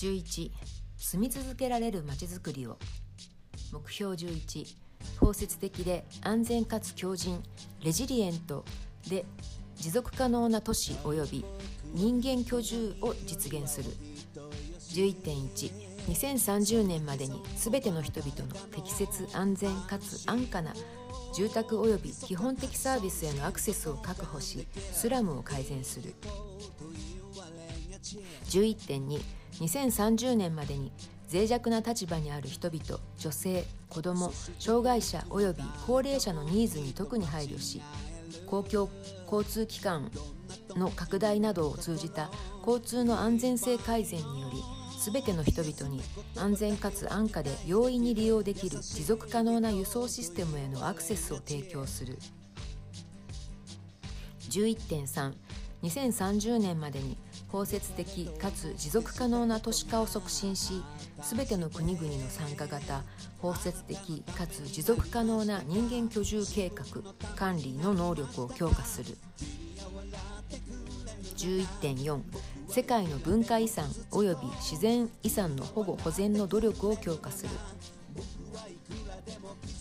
11住み続けられるまちづくりを。目標11包摂的で安全かつ強靭レジリエントで持続可能な都市及び人間居住を実現する。11.1 2030年までに全ての人々の適切安全かつ安価な住宅及び基本的サービスへのアクセスを確保しスラムを改善する。11.2 2030年までに脆弱な立場にある人々女性子ども障害者及び高齢者のニーズに特に配慮し公共交通機関の拡大などを通じた交通の安全性改善により全ての人々に安全かつ安価で容易に利用できる持続可能な輸送システムへのアクセスを提供する。11.3 2030年までに包摂的かつ持続可能な都市化を促進し全ての国々の参加型包摂的かつ持続可能な人間居住計画管理の能力を強化する。11.4世界の文化遺産及び自然遺産の保護保全の努力を強化する。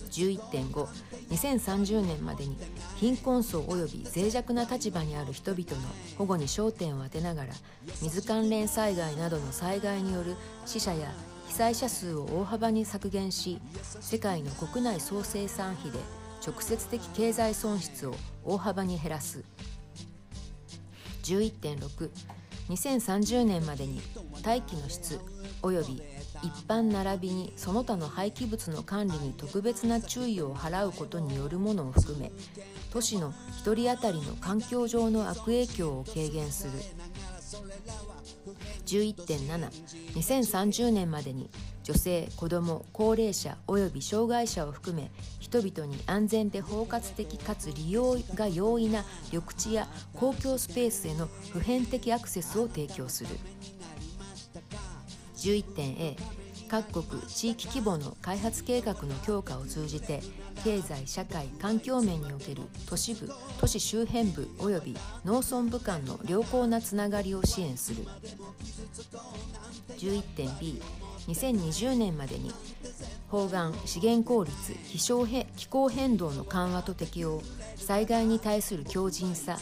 11.52030年までに貧困層及び脆弱な立場にある人々の保護に焦点を当てながら水関連災害などの災害による死者や被災者数を大幅に削減し世界の国内総生産費で直接的経済損失を大幅に減らす。11.6 2030年までに大気の質及び一般並びにその他の廃棄物の管理に特別な注意を払うことによるものを含め都市の1人当たりの環境上の悪影響を軽減する。11.72030年までに女性子ども高齢者及び障害者を含め人々に安全で包括的かつ利用が容易な緑地や公共スペースへの普遍的アクセスを提供する。11.A 各国地域規模の開発計画の強化を通じて経済社会環境面における都市部都市周辺部及び農村部間の良好なつながりを支援する。11.B 2020年までに砲丸資源効率気象気候変動の緩和と適応災害に対する強靭さ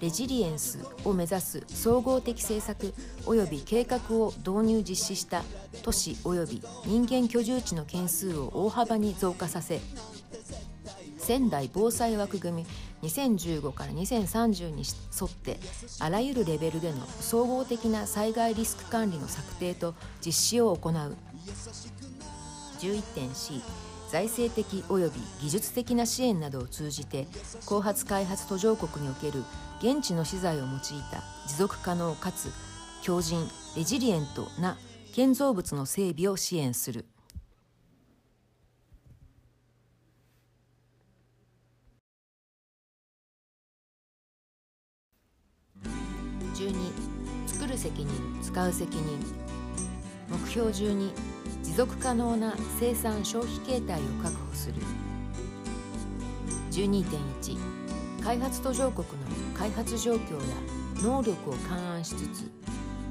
レジリエンスを目指す総合的政策及び計画を導入実施した都市及び人間居住地の件数を大幅に増加させ仙台防災枠組み2015から2030に沿ってあらゆるレベルでの総合的な災害リスク管理の策定と実施を行う。11.C 財政的及び技術的な支援などを通じて後発開発途上国における現地の資材を用いた持続可能かつ強靭レジリエントな建造物の整備を支援する。12作る責任使う責任目標12持続可能な生産消費形態を確保する。12.1開発途上国の開発状況や能力を勘案しつつ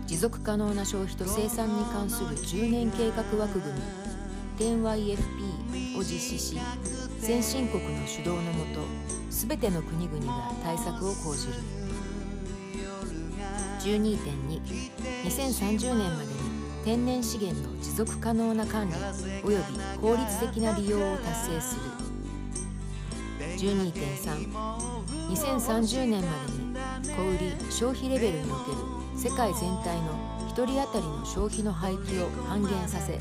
持続可能な消費と生産に関する10年計画枠組み 10YFP を実施し先進国の主導のもと全ての国々が対策を講じる。12.22030年までに天然資源の持続可能な管理及び効率的な利用を達成する。12.32030年までに小売消費レベルにおける世界全体の1人当たりの消費の廃棄を半減させ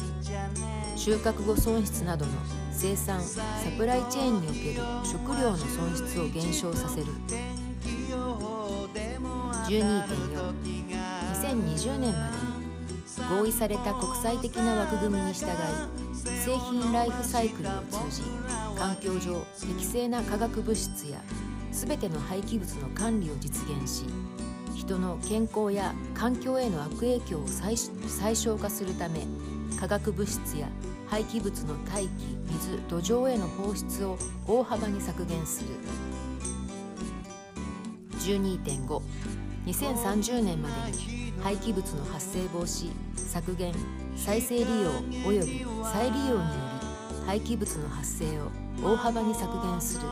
収穫後損失などの生産サプライチェーンにおける食料の損失を減少させる。12.42020年までに合意された国際的な枠組みに従い製品ライフサイクルを通じ環境上適正な化学物質や全ての廃棄物の管理を実現し人の健康や環境への悪影響を最小化する。ため化学物質や廃棄物の大気水土壌への放出を大幅に削減する。12.5 2030年までに廃棄物の発生防止削減再生利用及び再利用により廃棄物の発生を大幅に削減する。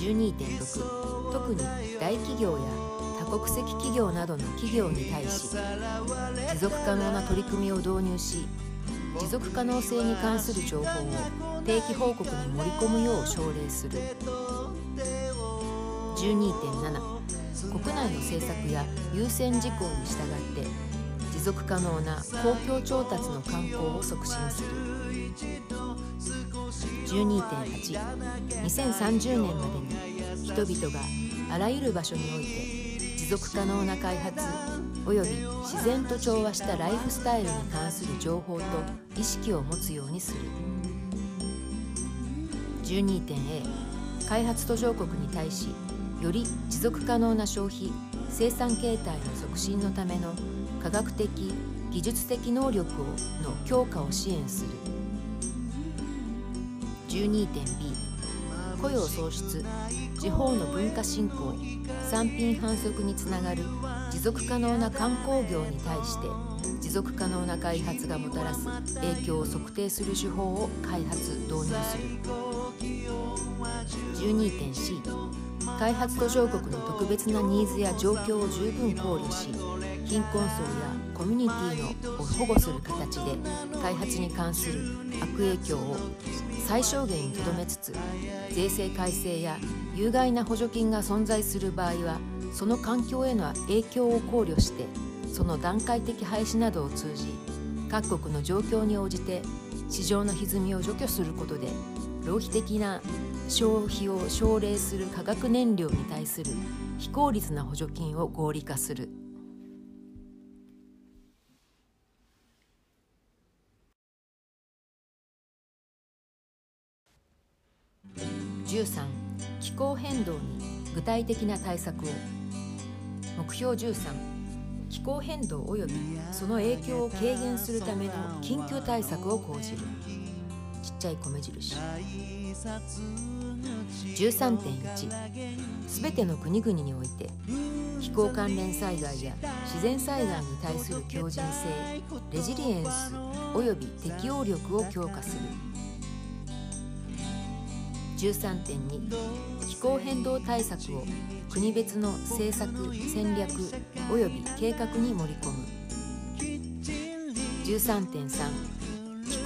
12.6特に大企業や多国籍企業などの企業に対し持続可能な取り組みを導入し持続可能性に関する情報を定期報告に盛り込むよう奨励する。12.7国内の政策や優先事項に従って持続可能な公共調達の観光を促進する。12.82030年までに人々があらゆる場所において持続可能な開発及び自然と調和したライフスタイルに関する情報と意識を持つようにする。12.A 開発途上国に対しより持続可能な消費生産形態の促進のための科学的技術的能力をの強化を支援する。12.B 雇用創出。地方の文化振興。産品販促につながる。持続可能な観光業に対して。持続可能な開発がもたらす影響を測定する手法を開発導入する。12.C 開発途上国の特別なニーズや状況を十分考慮し貧困層やコミュニティのを保護する形で開発に関する悪影響を最小限にとどめつつ税制改正や有害な補助金が存在する場合はその環境への影響を考慮してその段階的廃止などを通じ各国の状況に応じて市場の歪みを除去することで浪費的な消費を奨励する化学燃料に対する非効率な補助金を合理化する。13気候変動に具体的な対策を。目標13気候変動及びその影響を軽減するための緊急対策を講じる。ちっちゃい米印。13.1すべての国々において気候関連災害や自然災害に対する強靭性レジリエンス及び適応力を強化する。13.2気候変動対策を国別の政策戦略及び計画に盛り込む。13.3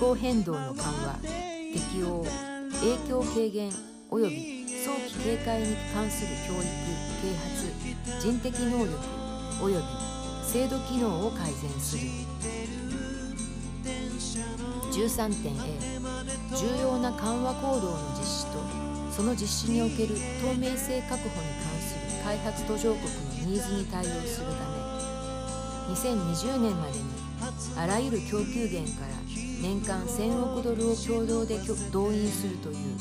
候変動の緩和適応影響軽減及び早期警戒に関する教育啓発人的能力及び制度機能を改善する。13.A 重要な緩和行動の実施とその実施における透明性確保に関する開発途上国のニーズに対応するため2020年までにあらゆる供給源から年間1000億ドルを共同で動員するという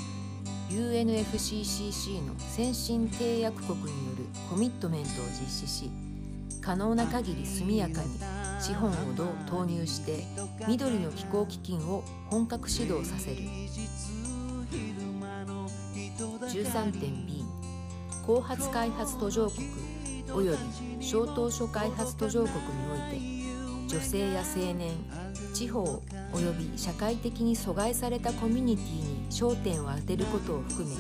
UNFCCC の先進締約国によるコミットメントを実施し可能な限り速やかに資本を投入して緑の気候基金を本格始動させる。13.B 後発開発途上国及び小当初開発途上国において女性や青年地方及び社会的に阻害されたコミュニティに焦点を当てることを含め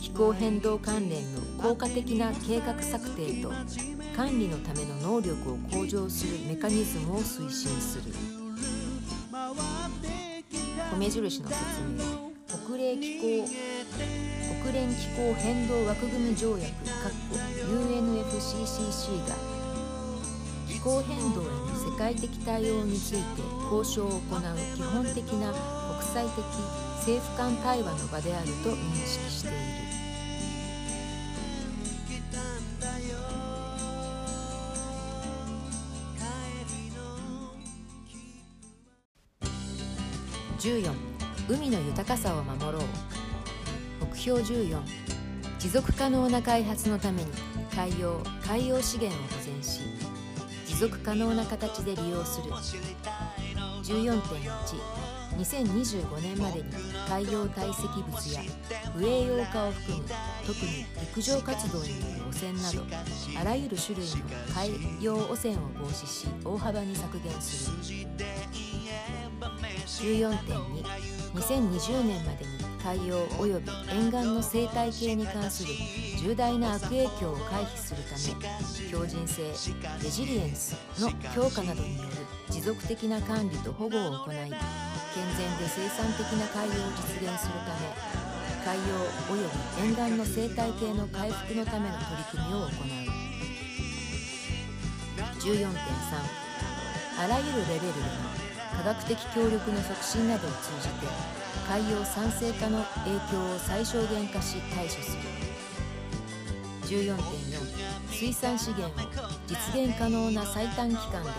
気候変動関連の効果的な計画策定と管理のための能力を向上するメカニズムを推進する。米印の説明。国連気候国連気候変動枠組条約 UNFCCC が気候変動への世界的対応について交渉を行う基本的な国際的政府間対話の場であると認識している。14海の豊かさを守ろう。目標14持続可能な開発のために海洋海洋資源を保全し続可能な形で利用する。14.1 2025年までに海洋堆積物や不栄養化を含む特に陸上活動による汚染などあらゆる種類の海洋汚染を防止し大幅に削減する。14.2 2020年までに海洋及び沿岸の生態系に関する重大な悪影響を回避するため強靭性レジリエンスの強化などによる持続的な管理と保護を行い健全で生産的な海洋を実現するため海洋及び沿岸の生態系の回復のための取り組みを行う。14.3あらゆるレベルでの科学的協力の促進などを通じて海洋酸性化の影響を最小限化し対処する。14.4水産資源を実現可能な最短期間で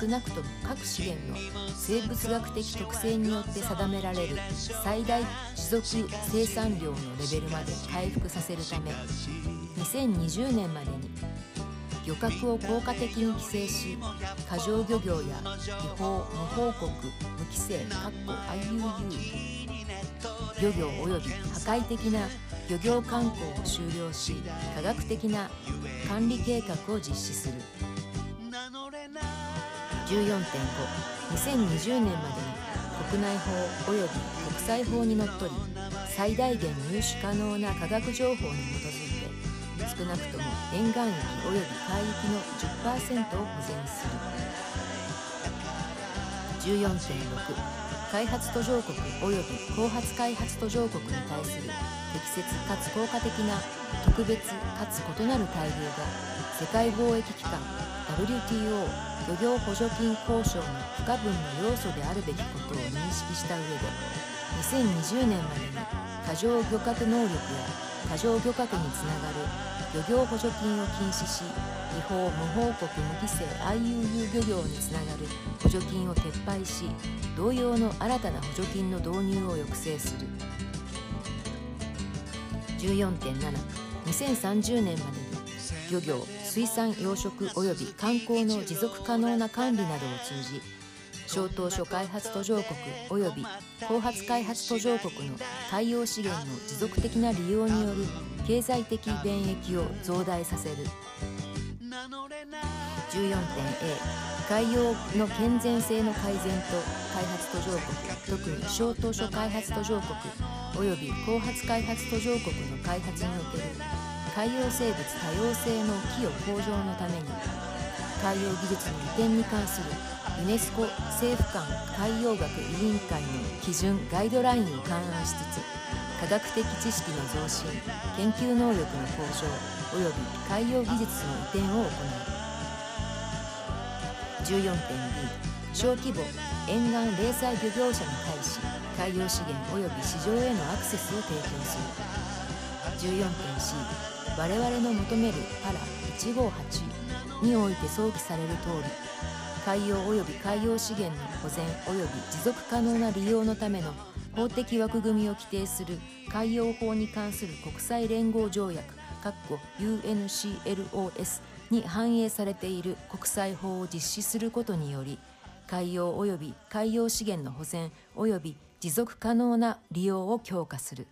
少なくとも各資源の生物学的特性によって定められる最大持続生産量のレベルまで回復させるため2020年までに漁獲を効果的に規制し過剰漁業や違法無報告無規制 IUU 漁業及び破壊的な漁業観光を終了し科学的な管理計画を実施する。14.52020年までに国内法及び国際法にのっとり最大限入手可能な科学情報に基づいて少なくとも沿岸域及び海域の10%を保全する。14.6開発途上国及び後発開発途上国に対する適切かつ効果的な特別かつ異なる待遇が世界貿易機関 WTO 漁業補助金交渉の不可分の要素であるべきことを認識した上で2020年までに過剰漁獲能力や過剰漁獲につながる漁業補助金を禁止し違法無報告無規制 IUU 漁業につながる補助金を撤廃し同様の新たな補助金の導入を抑制する。14.72030年までに漁業水産養殖及び観光の持続可能な管理などを通じ小島諸開発途上国及び後発開発途上国の海洋資源の持続的な利用による経済的便益を増大させる。14.A 海洋の健全性の改善と開発途上国特に小島諸開発途上国及び後発開発途上国の開発における海洋生物多様性の寄与向上のために海洋技術の移転に関するユネスコ政府間海洋学委員会の基準ガイドラインを勘案しつつ科学的知識の増進研究能力の向上及び海洋技術の移転を行う。14.2小規模沿岸零細漁業者に対し海洋資源及び市場へのアクセスを提供する。14.C 我々の求めるパラ158において想起される通り海洋及び海洋資源の保全及び持続可能な利用のための法的枠組みを規定する。海洋法に関する国際連合条約 UNCLOS に反映されている国際法を実施することにより海洋及び海洋資源の保全及び持続可能な利用を強化する。